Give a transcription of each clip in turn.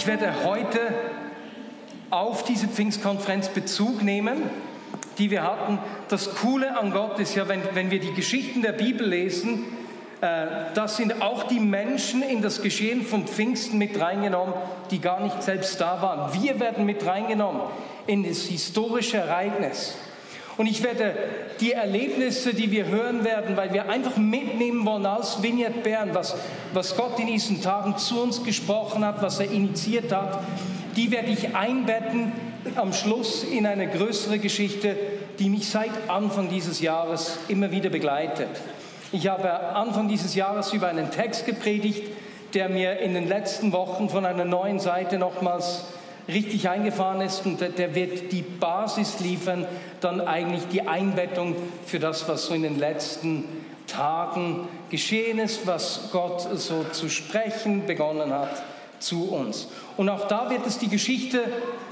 Ich werde heute auf diese Pfingstkonferenz Bezug nehmen, die wir hatten. Das Coole an Gott ist ja, wenn, wenn wir die Geschichten der Bibel lesen, äh, das sind auch die Menschen in das Geschehen von Pfingsten mit reingenommen, die gar nicht selbst da waren. Wir werden mit reingenommen in das historische Ereignis. Und ich werde die Erlebnisse, die wir hören werden, weil wir einfach mitnehmen wollen aus Vignette Bern, was, was Gott in diesen Tagen zu uns gesprochen hat, was er initiiert hat, die werde ich einbetten am Schluss in eine größere Geschichte, die mich seit Anfang dieses Jahres immer wieder begleitet. Ich habe Anfang dieses Jahres über einen Text gepredigt, der mir in den letzten Wochen von einer neuen Seite nochmals richtig eingefahren ist und der wird die Basis liefern, dann eigentlich die Einbettung für das, was so in den letzten Tagen geschehen ist, was Gott so zu sprechen begonnen hat zu uns. Und auch da wird es die Geschichte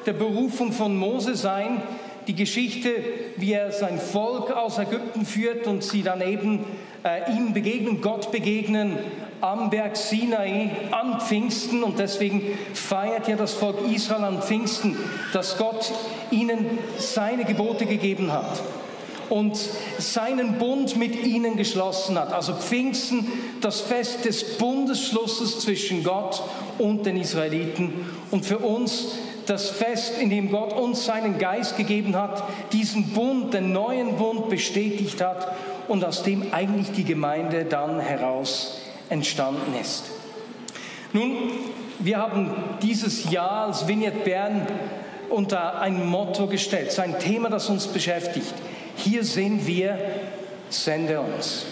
der Berufung von Mose sein, die Geschichte, wie er sein Volk aus Ägypten führt und sie dann eben äh, ihm begegnen, Gott begegnen am Berg Sinai an Pfingsten und deswegen feiert ja das Volk Israel an Pfingsten, dass Gott ihnen seine Gebote gegeben hat und seinen Bund mit ihnen geschlossen hat. Also Pfingsten, das Fest des Bundesschlusses zwischen Gott und den Israeliten und für uns das Fest, in dem Gott uns seinen Geist gegeben hat, diesen Bund, den neuen Bund bestätigt hat und aus dem eigentlich die Gemeinde dann heraus entstanden ist. Nun, wir haben dieses Jahr als Vignette Bern unter ein Motto gestellt, so ein Thema, das uns beschäftigt. Hier sind wir, sende uns.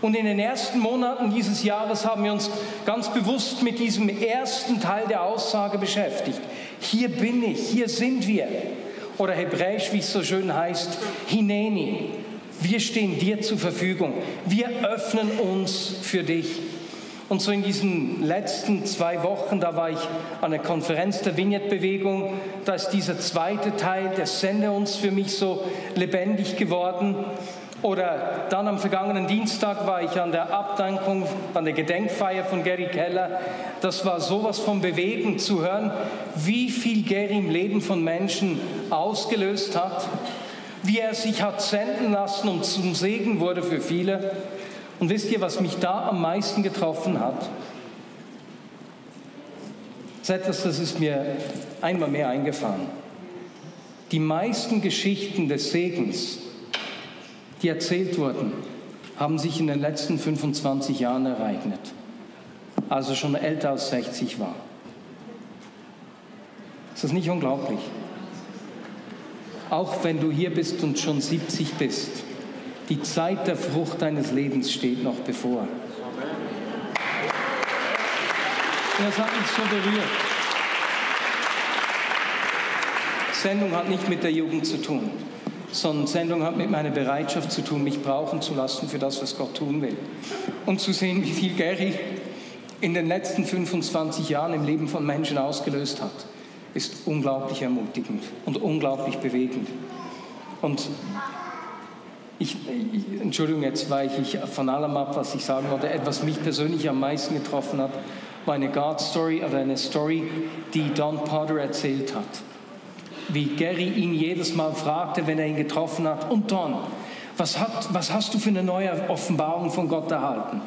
Und in den ersten Monaten dieses Jahres haben wir uns ganz bewusst mit diesem ersten Teil der Aussage beschäftigt. Hier bin ich, hier sind wir. Oder hebräisch, wie es so schön heißt, Hineni. Wir stehen dir zur Verfügung. Wir öffnen uns für dich. Und so in diesen letzten zwei Wochen, da war ich an der Konferenz der Vignette-Bewegung, da ist dieser zweite Teil, der Sende uns für mich so lebendig geworden. Oder dann am vergangenen Dienstag war ich an der Abdankung, an der Gedenkfeier von Gary Keller. Das war sowas von bewegend zu hören, wie viel Gary im Leben von Menschen ausgelöst hat wie er sich hat senden lassen und zum Segen wurde für viele. Und wisst ihr, was mich da am meisten getroffen hat? Das ist das ist mir einmal mehr eingefahren. Die meisten Geschichten des Segens, die erzählt wurden, haben sich in den letzten 25 Jahren ereignet. Also schon älter als 60 war. Ist das nicht unglaublich? Auch wenn du hier bist und schon 70 bist. Die Zeit der Frucht deines Lebens steht noch bevor. Das hat mich so berührt. Sendung hat nicht mit der Jugend zu tun, sondern Sendung hat mit meiner Bereitschaft zu tun, mich brauchen zu lassen für das, was Gott tun will. Und zu sehen, wie viel Gary in den letzten 25 Jahren im Leben von Menschen ausgelöst hat ist unglaublich ermutigend und unglaublich bewegend. Und ich, ich, Entschuldigung, jetzt weiche ich von allem ab, was ich sagen wollte. Etwas mich persönlich am meisten getroffen hat, war eine God-Story oder eine Story, die Don Potter erzählt hat. Wie Gary ihn jedes Mal fragte, wenn er ihn getroffen hat, und Don, was, hat, was hast du für eine neue Offenbarung von Gott erhalten?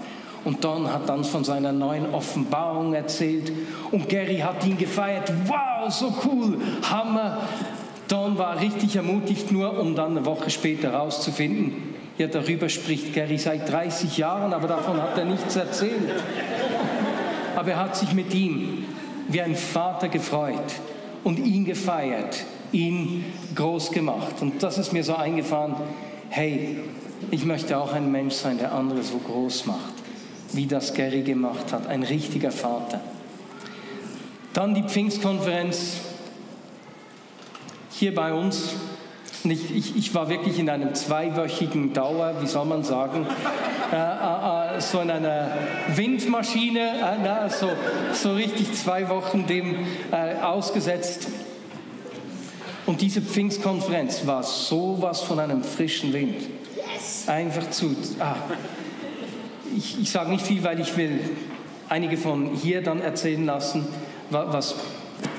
Und Don hat dann von seiner neuen Offenbarung erzählt und Gary hat ihn gefeiert. Wow, so cool, Hammer. Don war richtig ermutigt, nur um dann eine Woche später herauszufinden, ja, darüber spricht Gary seit 30 Jahren, aber davon hat er nichts erzählt. Aber er hat sich mit ihm wie ein Vater gefreut und ihn gefeiert, ihn groß gemacht. Und das ist mir so eingefahren, hey, ich möchte auch ein Mensch sein, der andere so groß macht wie das Gary gemacht hat, ein richtiger Vater. Dann die Pfingstkonferenz hier bei uns. Und ich, ich, ich war wirklich in einem zweiwöchigen Dauer, wie soll man sagen, äh, äh, äh so in einer Windmaschine, äh, na, so, so richtig zwei Wochen dem äh, ausgesetzt. Und diese Pfingstkonferenz war sowas von einem frischen Wind. Einfach zu. Ah. Ich, ich sage nicht viel, weil ich will einige von hier dann erzählen lassen, was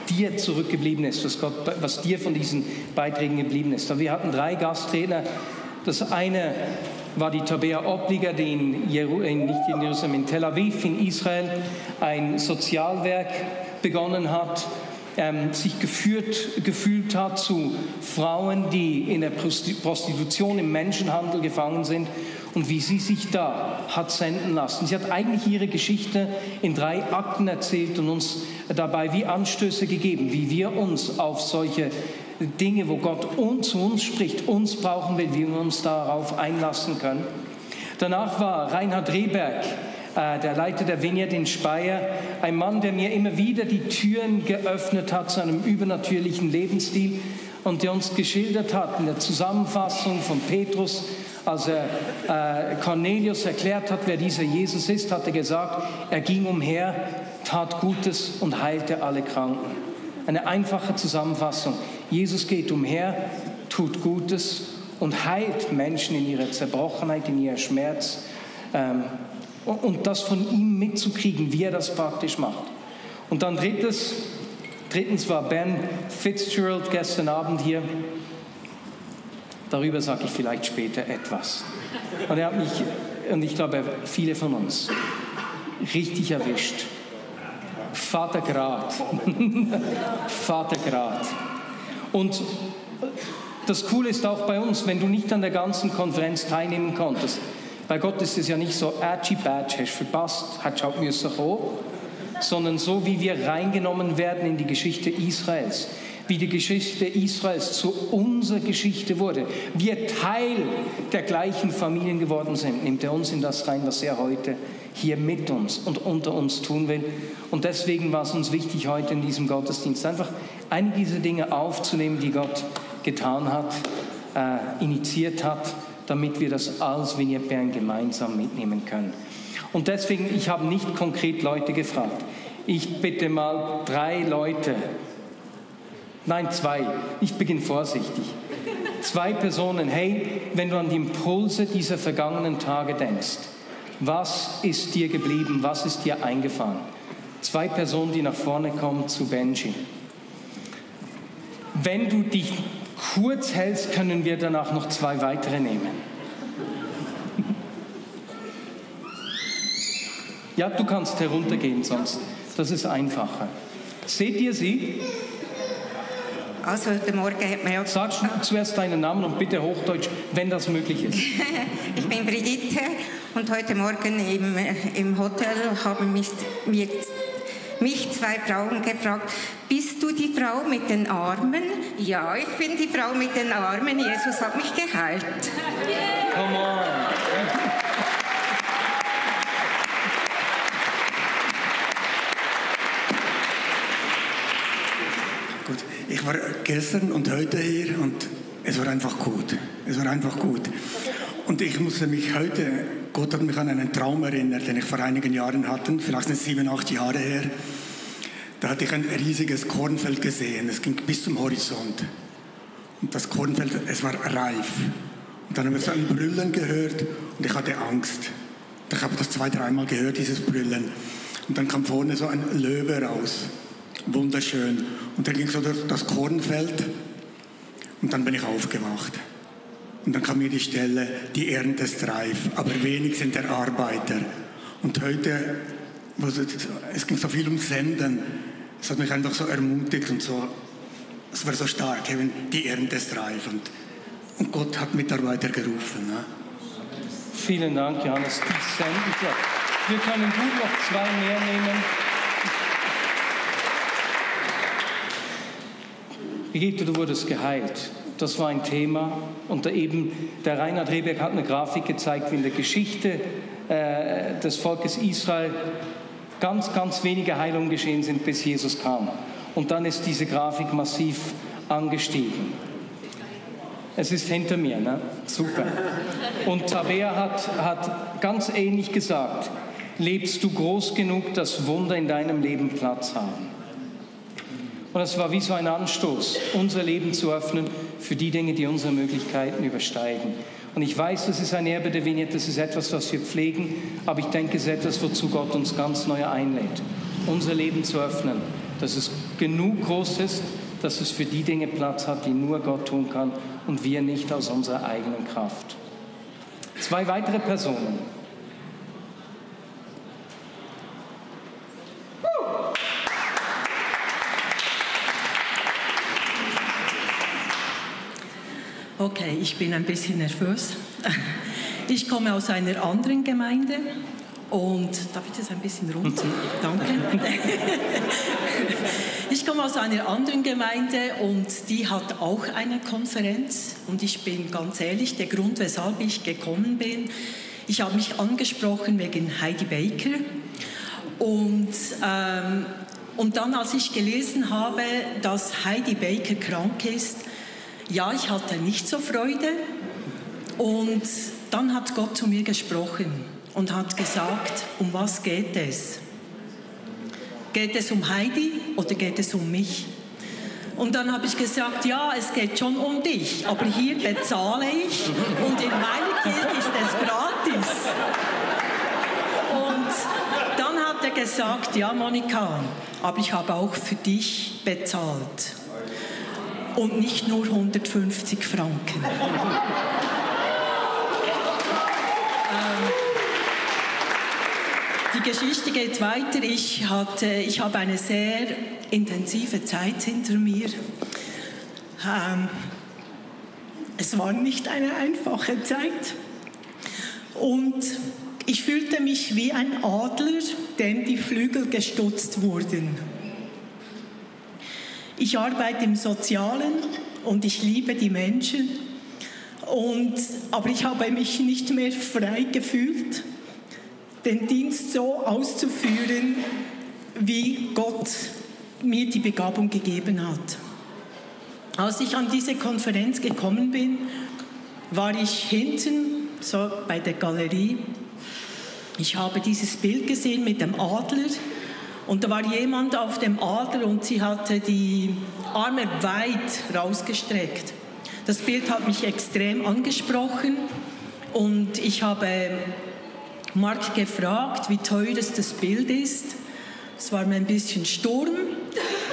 dir zurückgeblieben ist, was, Gott, was dir von diesen Beiträgen geblieben ist. Wir hatten drei Gastredner. Das eine war die Tabea Obliger, die in, Jeru nicht in Jerusalem, in Tel Aviv, in Israel, ein Sozialwerk begonnen hat, ähm, sich geführt, gefühlt hat zu Frauen, die in der Prostitution, im Menschenhandel gefangen sind und wie sie sich da hat senden lassen. Sie hat eigentlich ihre Geschichte in drei Akten erzählt und uns dabei wie Anstöße gegeben, wie wir uns auf solche Dinge, wo Gott zu uns spricht, uns brauchen will, wie wir uns darauf einlassen können. Danach war Reinhard Rehberg, äh, der Leiter der Vineyard in Speyer, ein Mann, der mir immer wieder die Türen geöffnet hat zu einem übernatürlichen Lebensstil und der uns geschildert hat in der Zusammenfassung von Petrus, als er äh, Cornelius erklärt hat, wer dieser Jesus ist, hat er gesagt, er ging umher, tat Gutes und heilte alle Kranken. Eine einfache Zusammenfassung. Jesus geht umher, tut Gutes und heilt Menschen in ihrer Zerbrochenheit, in ihrem Schmerz. Ähm, und das von ihm mitzukriegen, wie er das praktisch macht. Und dann drittes, drittens war Ben Fitzgerald gestern Abend hier. Darüber sage ich vielleicht später etwas. Und er hat mich, und ich glaube viele von uns, richtig erwischt. Vater Grad. Vater Grad. Und das Coole ist auch bei uns, wenn du nicht an der ganzen Konferenz teilnehmen konntest. Bei Gott ist es ja nicht so, Atschi Batch, hast verpasst, hat auch müssen kommen, sondern so, wie wir reingenommen werden in die Geschichte Israels wie die Geschichte Israels zu unserer Geschichte wurde, wir Teil der gleichen Familien geworden sind, nimmt er uns in das rein, was er heute hier mit uns und unter uns tun will. Und deswegen war es uns wichtig, heute in diesem Gottesdienst einfach einige dieser Dinge aufzunehmen, die Gott getan hat, äh, initiiert hat, damit wir das als Vignette Bern gemeinsam mitnehmen können. Und deswegen, ich habe nicht konkret Leute gefragt. Ich bitte mal drei Leute, Nein, zwei. Ich beginne vorsichtig. Zwei Personen. Hey, wenn du an die Impulse dieser vergangenen Tage denkst, was ist dir geblieben? Was ist dir eingefahren? Zwei Personen, die nach vorne kommen zu Benji. Wenn du dich kurz hältst, können wir danach noch zwei weitere nehmen. Ja, du kannst heruntergehen sonst. Das ist einfacher. Seht ihr sie? Also heute Morgen hat man ja... Sag zuerst deinen Namen und bitte Hochdeutsch, wenn das möglich ist. ich bin Brigitte und heute Morgen im, im Hotel haben mich, mich, mich zwei Frauen gefragt, bist du die Frau mit den Armen? Ja, ich bin die Frau mit den Armen. Jesus hat mich geheilt. Come on. Ich war gestern und heute hier und es war einfach gut. Es war einfach gut. Und ich musste mich heute, Gott hat mich an einen Traum erinnert, den ich vor einigen Jahren hatte, vielleicht sind sieben, acht Jahre her. Da hatte ich ein riesiges Kornfeld gesehen. Es ging bis zum Horizont. Und das Kornfeld, es war reif. Und dann haben wir so ein Brüllen gehört und ich hatte Angst. Ich habe das zwei, dreimal gehört, dieses Brüllen. Und dann kam vorne so ein Löwe raus wunderschön. Und dann ging so durch das Kornfeld und dann bin ich aufgewacht. Und dann kam mir die Stelle, die Ernte ist reif, aber wenig sind der Arbeiter. Und heute, es ging so viel um Senden, es hat mich einfach so ermutigt und so, es war so stark, eben, die Ernte ist reif. Und, und Gott hat Mitarbeiter gerufen. Ne? Vielen Dank, Johannes. Wir können gut noch zwei mehr nehmen. Brigitte, du wurdest geheilt. Das war ein Thema. Und da eben, der Reinhard Rehberg hat eine Grafik gezeigt, wie in der Geschichte äh, des Volkes Israel ganz, ganz wenige Heilungen geschehen sind, bis Jesus kam. Und dann ist diese Grafik massiv angestiegen. Es ist hinter mir, ne? Super. Und Tabea hat, hat ganz ähnlich gesagt, lebst du groß genug, dass Wunder in deinem Leben Platz haben? Und es war wie so ein Anstoß, unser Leben zu öffnen für die Dinge, die unsere Möglichkeiten übersteigen. Und ich weiß, das ist ein Erbe der Vignette, das ist etwas, was wir pflegen, aber ich denke, es ist etwas, wozu Gott uns ganz neu einlädt, unser Leben zu öffnen, dass es genug groß ist, dass es für die Dinge Platz hat, die nur Gott tun kann und wir nicht aus unserer eigenen Kraft. Zwei weitere Personen. Okay, ich bin ein bisschen nervös. Ich komme aus einer anderen Gemeinde und darf ich das ein bisschen runterziehen? Danke. Ich komme aus einer anderen Gemeinde und die hat auch eine Konferenz. Und ich bin ganz ehrlich, der Grund, weshalb ich gekommen bin, ich habe mich angesprochen wegen Heidi Baker. Und, ähm, und dann, als ich gelesen habe, dass Heidi Baker krank ist, ja, ich hatte nicht so Freude. Und dann hat Gott zu mir gesprochen und hat gesagt, um was geht es? Geht es um Heidi oder geht es um mich? Und dann habe ich gesagt, ja, es geht schon um dich, aber hier bezahle ich und in meiner Kirche ist es gratis. Und dann hat er gesagt, ja, Monika, aber ich habe auch für dich bezahlt. Und nicht nur 150 Franken. Die Geschichte geht weiter. Ich, hatte, ich habe eine sehr intensive Zeit hinter mir. Ähm, es war nicht eine einfache Zeit. Und ich fühlte mich wie ein Adler, dem die Flügel gestutzt wurden. Ich arbeite im Sozialen und ich liebe die Menschen. Und, aber ich habe mich nicht mehr frei gefühlt den Dienst so auszuführen, wie Gott mir die Begabung gegeben hat. Als ich an diese Konferenz gekommen bin, war ich hinten, so bei der Galerie. Ich habe dieses Bild gesehen mit dem Adler und da war jemand auf dem Adler und sie hatte die Arme weit rausgestreckt. Das Bild hat mich extrem angesprochen und ich habe Mark gefragt, wie teuer das Bild ist. Es war mir ein bisschen Sturm.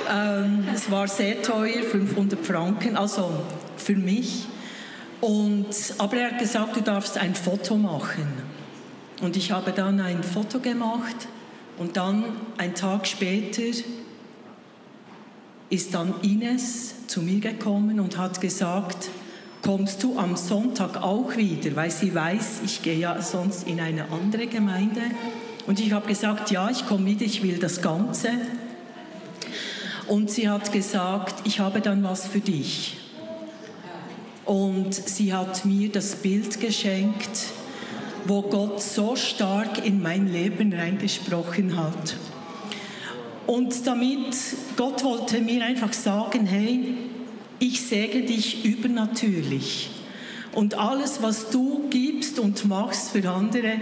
Ähm, es war sehr teuer, 500 Franken, also für mich. Und, aber er hat gesagt, du darfst ein Foto machen. Und ich habe dann ein Foto gemacht und dann, ein Tag später, ist dann Ines zu mir gekommen und hat gesagt, kommst du am Sonntag auch wieder, weil sie weiß, ich gehe ja sonst in eine andere Gemeinde. Und ich habe gesagt, ja, ich komme wieder, ich will das Ganze. Und sie hat gesagt, ich habe dann was für dich. Und sie hat mir das Bild geschenkt, wo Gott so stark in mein Leben reingesprochen hat. Und damit, Gott wollte mir einfach sagen, hey, ich säge dich übernatürlich. Und alles, was du gibst und machst für andere,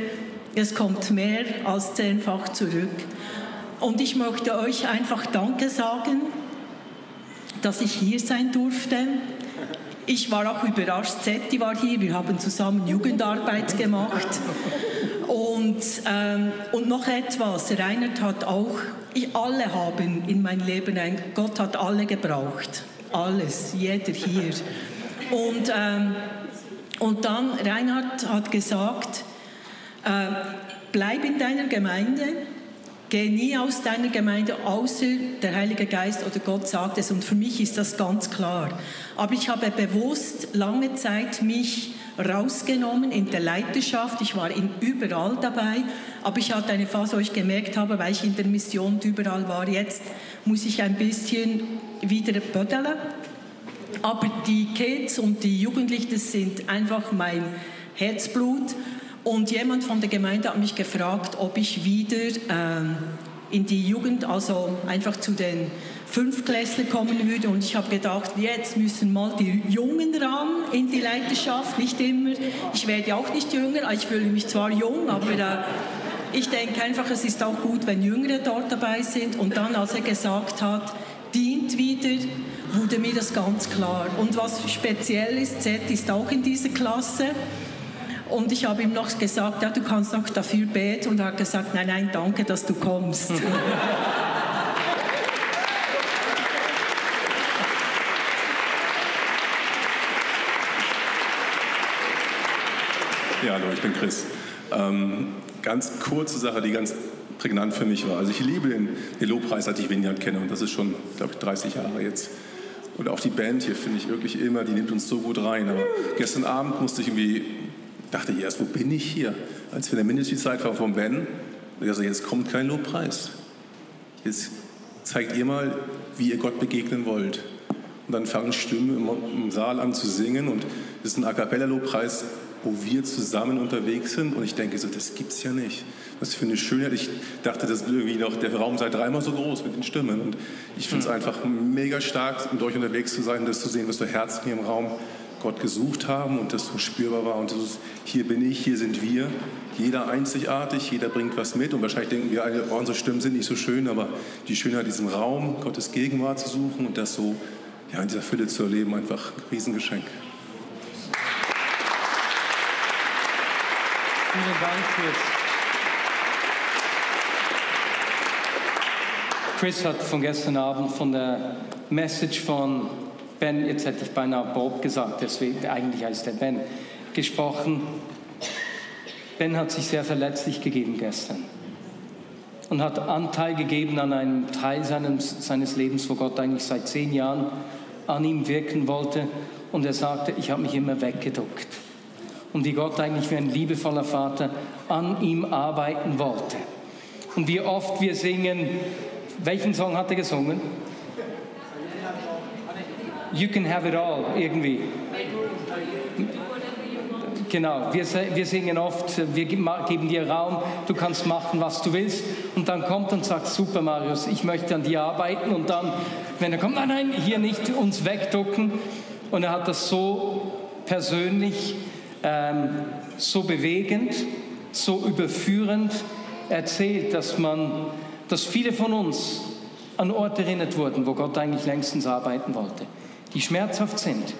es kommt mehr als zehnfach zurück. Und ich möchte euch einfach Danke sagen, dass ich hier sein durfte. Ich war auch überrascht, Zetti war hier, wir haben zusammen Jugendarbeit gemacht. Und, ähm, und noch etwas, Reinhard hat auch, ich, alle haben in mein Leben, ein, Gott hat alle gebraucht alles, jeder hier. Und, ähm, und dann, Reinhard hat gesagt, äh, bleib in deiner Gemeinde, geh nie aus deiner Gemeinde, außer der Heilige Geist oder Gott sagt es. Und für mich ist das ganz klar. Aber ich habe bewusst lange Zeit mich rausgenommen in der Leiterschaft. Ich war in überall dabei, aber ich hatte eine Phase, wo ich gemerkt habe, weil ich in der Mission überall war, jetzt muss ich ein bisschen wieder bödeln. Aber die Kids und die Jugendlichen, sind einfach mein Herzblut. Und jemand von der Gemeinde hat mich gefragt, ob ich wieder ähm, in die Jugend, also einfach zu den Fünftklässler kommen würde. Und ich habe gedacht, jetzt müssen mal die Jungen ran in die Leiterschaft, nicht immer. Ich werde auch nicht jünger, ich fühle mich zwar jung, aber äh, ich denke einfach, es ist auch gut, wenn Jüngere dort dabei sind. Und dann, als er gesagt hat, dient wieder, wurde mir das ganz klar. Und was speziell ist, Z ist auch in dieser Klasse. Und ich habe ihm noch gesagt, ja, du kannst auch dafür beten. Und er hat gesagt, nein, nein, danke, dass du kommst. Ja, hallo, ich bin Chris. Ähm, ganz kurze Sache, die ganz prägnant für mich war. Also ich liebe den, den Lobpreis, seit ich Vineyard kenne und das ist schon, glaube ich, 30 Jahre jetzt. Und auch die Band hier finde ich wirklich immer, die nimmt uns so gut rein. Aber gestern Abend musste ich irgendwie, dachte ich erst, wo bin ich hier? Als wir in der Ministry-Zeit waren von Ben, ich so, jetzt kommt kein Lobpreis. Jetzt zeigt ihr mal, wie ihr Gott begegnen wollt. Und dann fangen Stimmen im, Saal an zu singen und es ist ein A Cappella-Lobpreis, wo wir zusammen unterwegs sind. Und ich denke so, das gibt's ja nicht. Was für eine Schönheit. Ich dachte, das irgendwie noch, der Raum sei dreimal so groß mit den Stimmen. Und ich finde es mhm. einfach mega stark, mit euch unterwegs zu sein, das zu sehen, was für Herzen hier im Raum Gott gesucht haben und das so spürbar war. Und das ist, hier bin ich, hier sind wir. Jeder einzigartig, jeder bringt was mit. Und wahrscheinlich denken wir alle, oh, unsere Stimmen sind nicht so schön, aber die Schönheit, diesen Raum, Gottes Gegenwart zu suchen und das so ja, in dieser Fülle zu erleben, einfach ein Riesengeschenk. Vielen Dank, Chris. Chris hat von gestern Abend von der Message von Ben, jetzt hätte ich beinahe Bob gesagt, deswegen eigentlich heißt er Ben, gesprochen. Ben hat sich sehr verletzlich gegeben gestern und hat Anteil gegeben an einem Teil seines, seines Lebens, wo Gott eigentlich seit zehn Jahren an ihm wirken wollte. Und er sagte, ich habe mich immer weggeduckt und wie Gott eigentlich wie ein liebevoller Vater an ihm arbeiten wollte. Und wie oft wir singen, welchen Song hat er gesungen? You can have it all, irgendwie. Genau, wir, wir singen oft, wir geben dir Raum, du kannst machen, was du willst. Und dann kommt und sagt, super Marius, ich möchte an dir arbeiten. Und dann, wenn er kommt, nein, nein, hier nicht uns wegducken. Und er hat das so persönlich ähm, so bewegend, so überführend erzählt, dass man, dass viele von uns an Orte erinnert wurden, wo Gott eigentlich längstens arbeiten wollte, die schmerzhaft sind,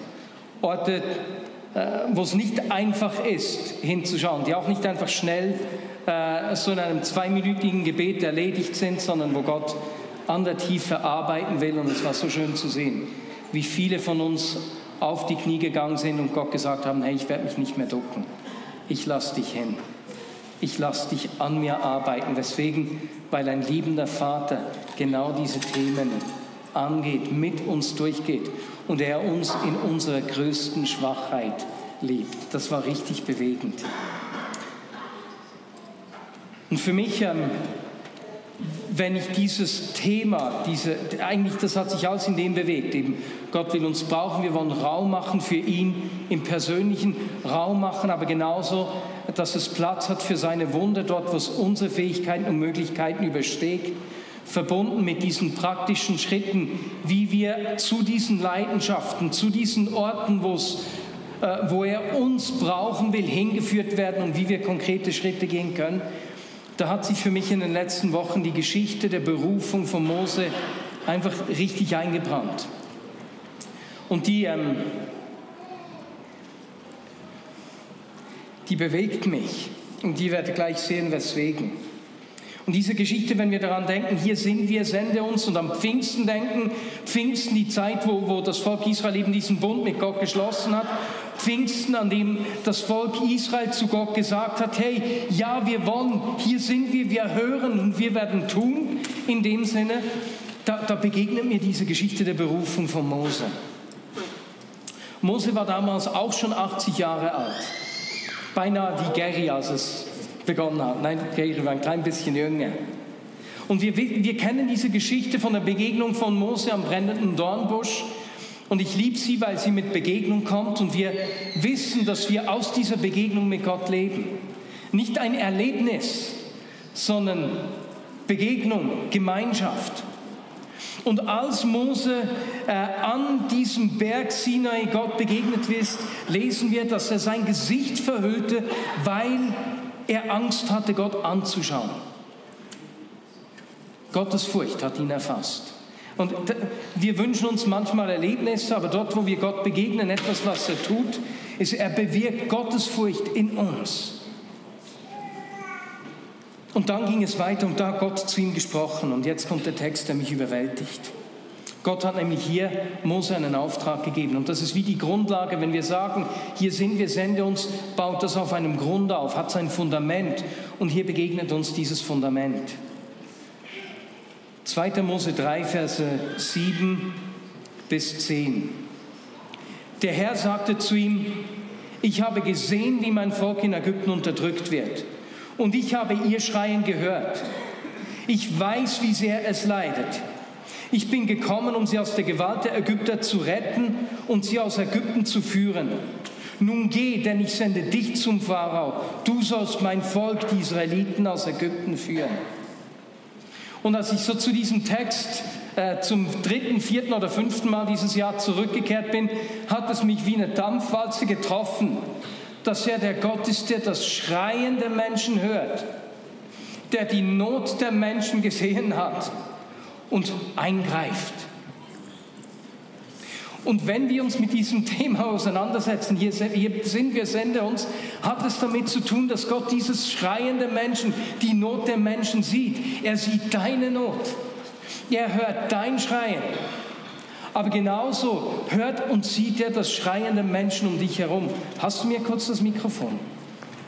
Orte, äh, wo es nicht einfach ist, hinzuschauen, die auch nicht einfach schnell äh, so in einem zweiminütigen Gebet erledigt sind, sondern wo Gott an der Tiefe arbeiten will. Und es war so schön zu sehen, wie viele von uns auf die Knie gegangen sind und Gott gesagt haben, hey, ich werde mich nicht mehr ducken. Ich lasse dich hin. Ich lasse dich an mir arbeiten. Deswegen, weil ein liebender Vater genau diese Themen angeht, mit uns durchgeht und er uns in unserer größten Schwachheit liebt. Das war richtig bewegend. Und für mich ähm, wenn ich dieses Thema, diese, eigentlich das hat sich alles in dem bewegt, eben Gott will uns brauchen, wir wollen Raum machen für ihn im persönlichen Raum machen, aber genauso, dass es Platz hat für seine Wunder dort, wo es unsere Fähigkeiten und Möglichkeiten übersteigt, verbunden mit diesen praktischen Schritten, wie wir zu diesen Leidenschaften, zu diesen Orten, äh, wo er uns brauchen will, hingeführt werden und wie wir konkrete Schritte gehen können. Da hat sich für mich in den letzten Wochen die Geschichte der Berufung von Mose einfach richtig eingebrannt. Und die, ähm, die bewegt mich. Und die werde gleich sehen, weswegen. Und diese Geschichte, wenn wir daran denken, hier sind wir, sende uns und am Pfingsten denken, Pfingsten die Zeit, wo, wo das Volk Israel eben diesen Bund mit Gott geschlossen hat Pfingsten, an dem das Volk Israel zu Gott gesagt hat, hey, ja, wir wollen, hier sind wir, wir hören und wir werden tun. In dem Sinne, da, da begegnet mir diese Geschichte der Berufung von Mose. Mose war damals auch schon 80 Jahre alt, beinahe wie Gary, als es begonnen hat. Nein, Gary war ein klein bisschen jünger. Und wir, wir kennen diese Geschichte von der Begegnung von Mose am brennenden Dornbusch. Und ich liebe sie, weil sie mit Begegnung kommt und wir wissen, dass wir aus dieser Begegnung mit Gott leben. Nicht ein Erlebnis, sondern Begegnung, Gemeinschaft. Und als Mose äh, an diesem Berg Sinai Gott begegnet ist, lesen wir, dass er sein Gesicht verhüllte, weil er Angst hatte, Gott anzuschauen. Gottes Furcht hat ihn erfasst. Und wir wünschen uns manchmal Erlebnisse, aber dort, wo wir Gott begegnen, etwas, was er tut, ist, er bewirkt Gottes Furcht in uns. Und dann ging es weiter und da hat Gott zu ihm gesprochen. Und jetzt kommt der Text, der mich überwältigt. Gott hat nämlich hier Mose einen Auftrag gegeben. Und das ist wie die Grundlage, wenn wir sagen, hier sind wir, sende uns, baut das auf einem Grund auf, hat sein Fundament. Und hier begegnet uns dieses Fundament. 2. Mose 3, Verse 7 bis 10. Der Herr sagte zu ihm, ich habe gesehen, wie mein Volk in Ägypten unterdrückt wird und ich habe ihr Schreien gehört. Ich weiß, wie sehr es leidet. Ich bin gekommen, um sie aus der Gewalt der Ägypter zu retten und sie aus Ägypten zu führen. Nun geh, denn ich sende dich zum Pharao. Du sollst mein Volk, die Israeliten, aus Ägypten führen. Und als ich so zu diesem Text äh, zum dritten, vierten oder fünften Mal dieses Jahr zurückgekehrt bin, hat es mich wie eine Dampfwalze getroffen dass er der Gott ist, der das Schreien der Menschen hört, der die Not der Menschen gesehen hat und eingreift. Und wenn wir uns mit diesem Thema auseinandersetzen, hier, sind wir, sende uns, hat es damit zu tun, dass Gott dieses Schreien der Menschen, die Not der Menschen sieht. Er sieht deine Not. Er hört dein Schreien. Aber genauso hört und sieht er das Schreien der Menschen um dich herum. Hast du mir kurz das Mikrofon?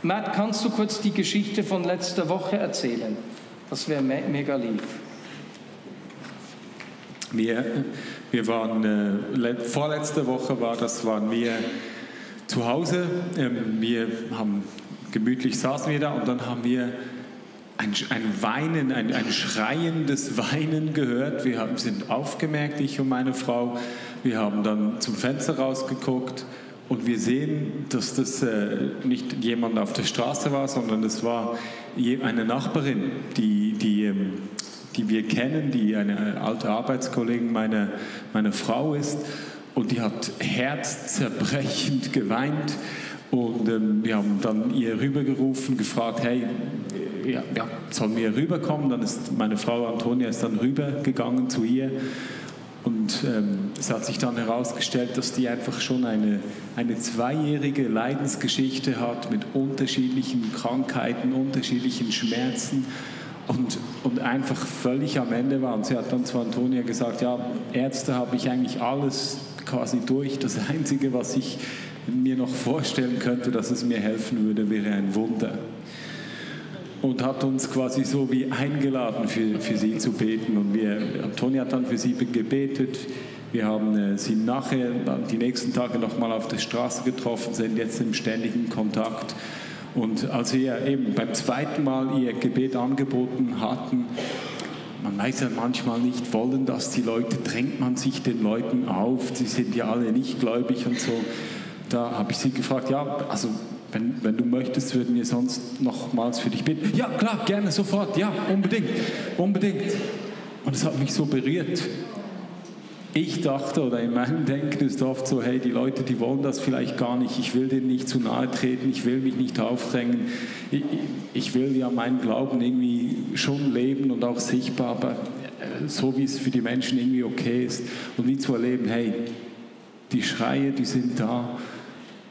Matt, kannst du kurz die Geschichte von letzter Woche erzählen? Das wäre me mega lieb. Wir, wir waren, äh, vorletzte Woche war das, waren wir zu Hause. Ähm, wir haben gemütlich saßen wir da und dann haben wir ein, ein Weinen, ein, ein schreiendes Weinen gehört. Wir haben, sind aufgemerkt, ich und meine Frau. Wir haben dann zum Fenster rausgeguckt und wir sehen, dass das äh, nicht jemand auf der Straße war, sondern es war eine Nachbarin, die, die, die wir kennen, die eine alte Arbeitskollegin meiner, meiner Frau ist. Und die hat herzzerbrechend geweint. Und ähm, wir haben dann ihr rübergerufen, gefragt, hey, ja, ja, sollen wir rüberkommen? Dann ist meine Frau Antonia ist dann rübergegangen zu ihr. Und ähm, es hat sich dann herausgestellt, dass die einfach schon eine, eine zweijährige Leidensgeschichte hat mit unterschiedlichen Krankheiten, unterschiedlichen Schmerzen und, und einfach völlig am Ende war. Und sie hat dann zu Antonia gesagt, ja, Ärzte habe ich eigentlich alles quasi durch. Das Einzige, was ich mir noch vorstellen könnte, dass es mir helfen würde, wäre ein Wunder und hat uns quasi so wie eingeladen, für, für sie zu beten. Und wir, Antonia hat dann für sie gebetet. Wir haben äh, sie nachher, die nächsten Tage nochmal auf der Straße getroffen, sind jetzt im ständigen Kontakt. Und als wir eben beim zweiten Mal ihr Gebet angeboten hatten, man weiß ja manchmal nicht, wollen das die Leute, drängt man sich den Leuten auf, sie sind ja alle nicht gläubig und so. Da habe ich sie gefragt, ja, also wenn, wenn du möchtest, würden wir sonst nochmals für dich beten. Ja, klar, gerne, sofort, ja, unbedingt, unbedingt. Und es hat mich so berührt. Ich dachte, oder in meinem Denken ist oft so, hey, die Leute, die wollen das vielleicht gar nicht, ich will denen nicht zu nahe treten, ich will mich nicht aufdrängen, ich, ich will ja meinen Glauben irgendwie schon leben und auch sichtbar, aber äh, so wie es für die Menschen irgendwie okay ist. Und wie zu erleben, hey, die Schreie, die sind da.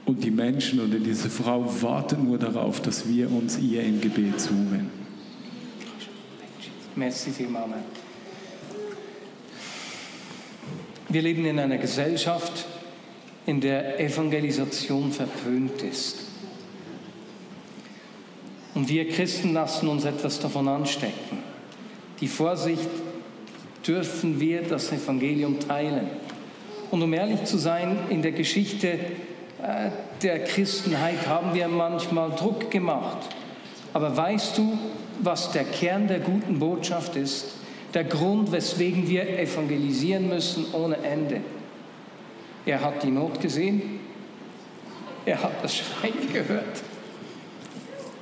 Und die Menschen oder diese Frau warten nur darauf, dass wir uns ihr im Gebet zuwenden. Merci vielmals. Wir leben in einer Gesellschaft, in der Evangelisation verpönt ist. Und wir Christen lassen uns etwas davon anstecken. Die Vorsicht, dürfen wir das Evangelium teilen. Und um ehrlich zu sein, in der Geschichte äh, der Christenheit haben wir manchmal Druck gemacht. Aber weißt du, was der Kern der guten Botschaft ist? Der Grund, weswegen wir evangelisieren müssen ohne Ende. Er hat die Not gesehen, er hat das Schreien gehört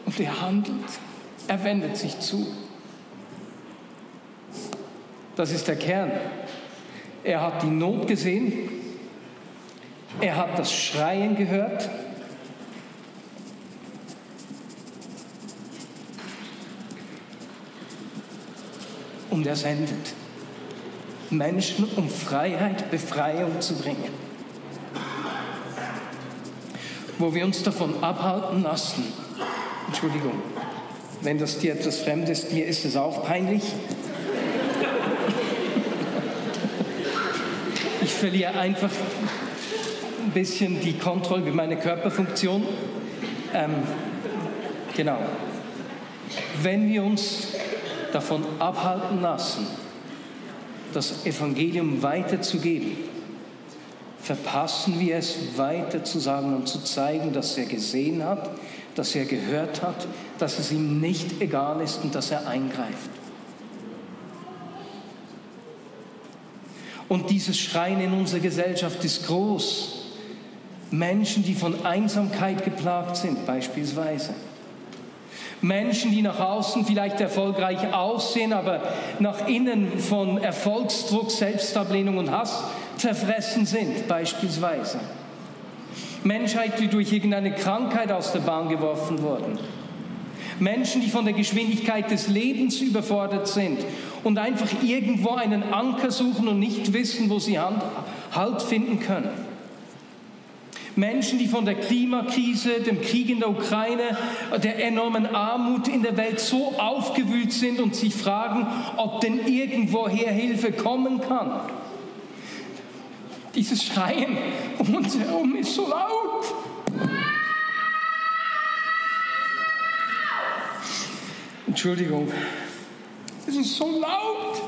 und er handelt, er wendet sich zu. Das ist der Kern. Er hat die Not gesehen, er hat das Schreien gehört, und er sendet Menschen, um Freiheit, Befreiung zu bringen. Wo wir uns davon abhalten lassen, Entschuldigung, wenn das dir etwas fremd ist, mir ist es auch peinlich. Ich verliere einfach ein bisschen die Kontrolle über meine Körperfunktion. Ähm, genau. Wenn wir uns davon abhalten lassen, das Evangelium weiterzugeben, verpassen wir es weiter zu sagen und zu zeigen, dass er gesehen hat, dass er gehört hat, dass es ihm nicht egal ist und dass er eingreift. Und dieses Schreien in unserer Gesellschaft ist groß. Menschen, die von Einsamkeit geplagt sind, beispielsweise. Menschen, die nach außen vielleicht erfolgreich aussehen, aber nach innen von Erfolgsdruck, Selbstablehnung und Hass zerfressen sind, beispielsweise. Menschheit, die durch irgendeine Krankheit aus der Bahn geworfen wurden. Menschen, die von der Geschwindigkeit des Lebens überfordert sind und einfach irgendwo einen Anker suchen und nicht wissen, wo sie Halt finden können. Menschen, die von der Klimakrise, dem Krieg in der Ukraine, der enormen Armut in der Welt so aufgewühlt sind und sich fragen, ob denn irgendwoher Hilfe kommen kann. Dieses Schreien um uns herum ist so laut. Entschuldigung, es ist so laut.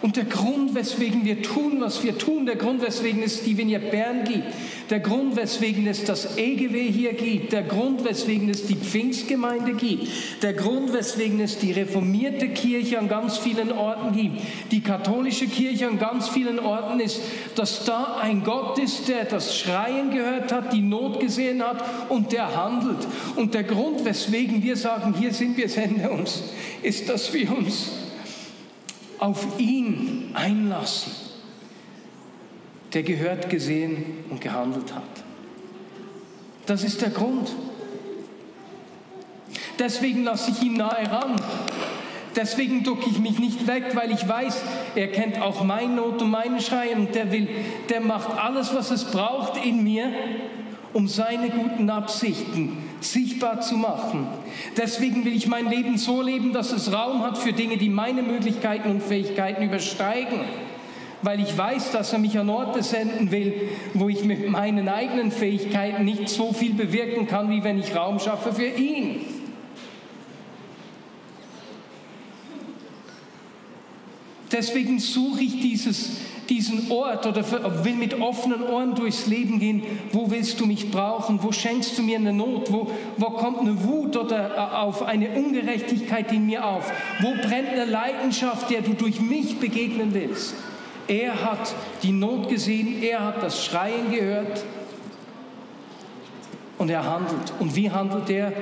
Und der Grund, weswegen wir tun, was wir tun, der Grund, weswegen es die Vignette Bern gibt, der Grund, weswegen es das EGW hier gibt, der Grund, weswegen es die Pfingstgemeinde gibt, der Grund, weswegen es die reformierte Kirche an ganz vielen Orten gibt, die katholische Kirche an ganz vielen Orten ist, dass da ein Gott ist, der das Schreien gehört hat, die Not gesehen hat und der handelt. Und der Grund, weswegen wir sagen, hier sind wir, sende uns, ist, dass wir uns auf ihn einlassen, der gehört, gesehen und gehandelt hat. Das ist der Grund. Deswegen lasse ich ihn nahe ran. Deswegen ducke ich mich nicht weg, weil ich weiß, er kennt auch meine Not und meine Schreien und der will, der macht alles, was es braucht in mir, um seine guten Absichten sichtbar zu machen. Deswegen will ich mein Leben so leben, dass es Raum hat für Dinge, die meine Möglichkeiten und Fähigkeiten übersteigen. Weil ich weiß, dass er mich an Orte senden will, wo ich mit meinen eigenen Fähigkeiten nicht so viel bewirken kann, wie wenn ich Raum schaffe für ihn. Deswegen suche ich dieses diesen Ort oder will mit offenen Ohren durchs Leben gehen, wo willst du mich brauchen? Wo schenkst du mir eine Not? Wo, wo kommt eine Wut oder äh, auf eine Ungerechtigkeit in mir auf? Wo brennt eine Leidenschaft, der du durch mich begegnen willst? Er hat die Not gesehen, er hat das Schreien gehört und er handelt. Und wie handelt er?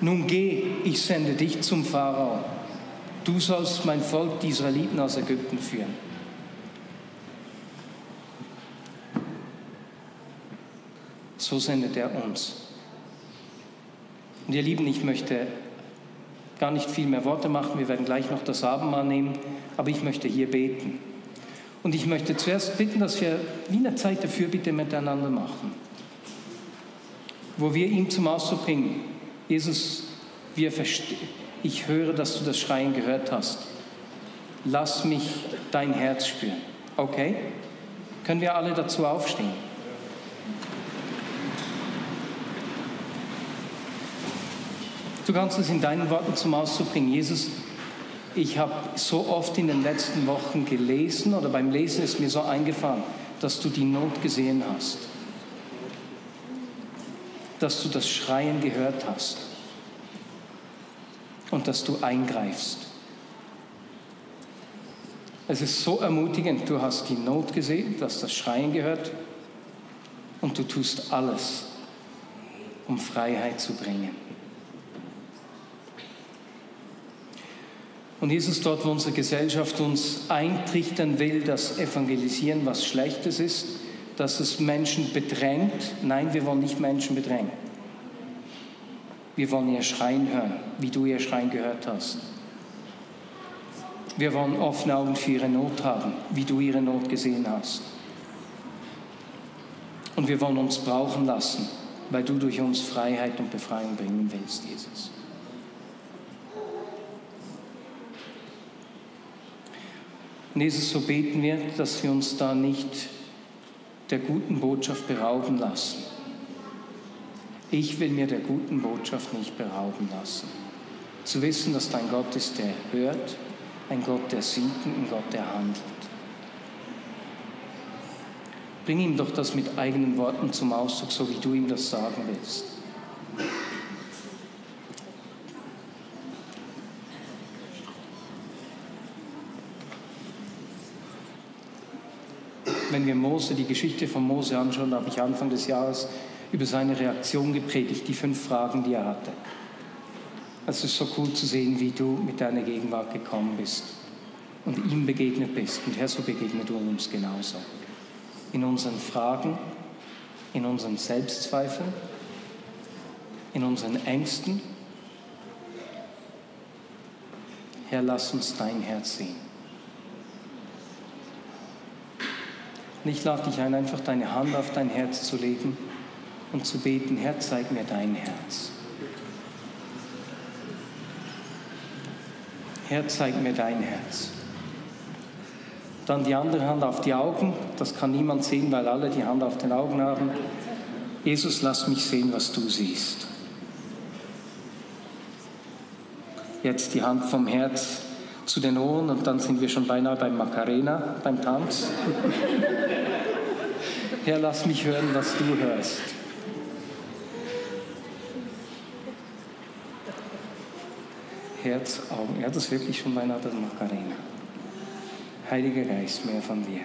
Nun geh, ich sende dich zum Pharao du sollst mein Volk, die Israeliten, aus Ägypten führen. So sendet er uns. Und ihr Lieben, ich möchte gar nicht viel mehr Worte machen, wir werden gleich noch das Abendmahl nehmen, aber ich möchte hier beten. Und ich möchte zuerst bitten, dass wir wie eine Zeit dafür bitte miteinander machen, wo wir ihm zum Ausdruck bringen, Jesus, wir verstehen ich höre, dass du das Schreien gehört hast. Lass mich dein Herz spüren. Okay? Können wir alle dazu aufstehen? Du kannst es in deinen Worten zum Ausdruck bringen. Jesus, ich habe so oft in den letzten Wochen gelesen oder beim Lesen ist mir so eingefallen, dass du die Not gesehen hast, dass du das Schreien gehört hast und dass du eingreifst. Es ist so ermutigend, du hast die Not gesehen, du hast das Schreien gehört und du tust alles, um Freiheit zu bringen. Und Jesus, dort, wo unsere Gesellschaft uns eintrichtern will, dass Evangelisieren was Schlechtes ist, dass es Menschen bedrängt, nein, wir wollen nicht Menschen bedrängen. Wir wollen ihr Schreien hören, wie du ihr Schreien gehört hast. Wir wollen offene Augen für ihre Not haben, wie du ihre Not gesehen hast. Und wir wollen uns brauchen lassen, weil du durch uns Freiheit und Befreiung bringen willst, Jesus. Und Jesus, so beten wir, dass wir uns da nicht der guten Botschaft berauben lassen. Ich will mir der guten Botschaft nicht berauben lassen. Zu wissen, dass dein Gott ist, der hört, ein Gott, der sieht und ein Gott, der handelt. Bring ihm doch das mit eigenen Worten zum Ausdruck, so wie du ihm das sagen willst. Wenn wir Mose, die Geschichte von Mose anschauen, habe ich Anfang des Jahres über seine Reaktion gepredigt, die fünf Fragen, die er hatte. Es ist so cool zu sehen, wie du mit deiner Gegenwart gekommen bist und ihm begegnet bist. Und Herr, so begegnet du uns genauso. In unseren Fragen, in unseren Selbstzweifeln, in unseren Ängsten. Herr, lass uns dein Herz sehen. Und ich lade dich ein, einfach deine Hand auf dein Herz zu legen und zu beten, Herr, zeig mir dein Herz. Herr, zeig mir dein Herz. Dann die andere Hand auf die Augen, das kann niemand sehen, weil alle die Hand auf den Augen haben. Jesus, lass mich sehen, was du siehst. Jetzt die Hand vom Herz zu den Ohren und dann sind wir schon beinahe beim Macarena, beim Tanz. Herr, lass mich hören, was du hörst. Herz, Augen. Ja, das ist wirklich beinahe das Macarena. Heiliger Geist, mehr von dir.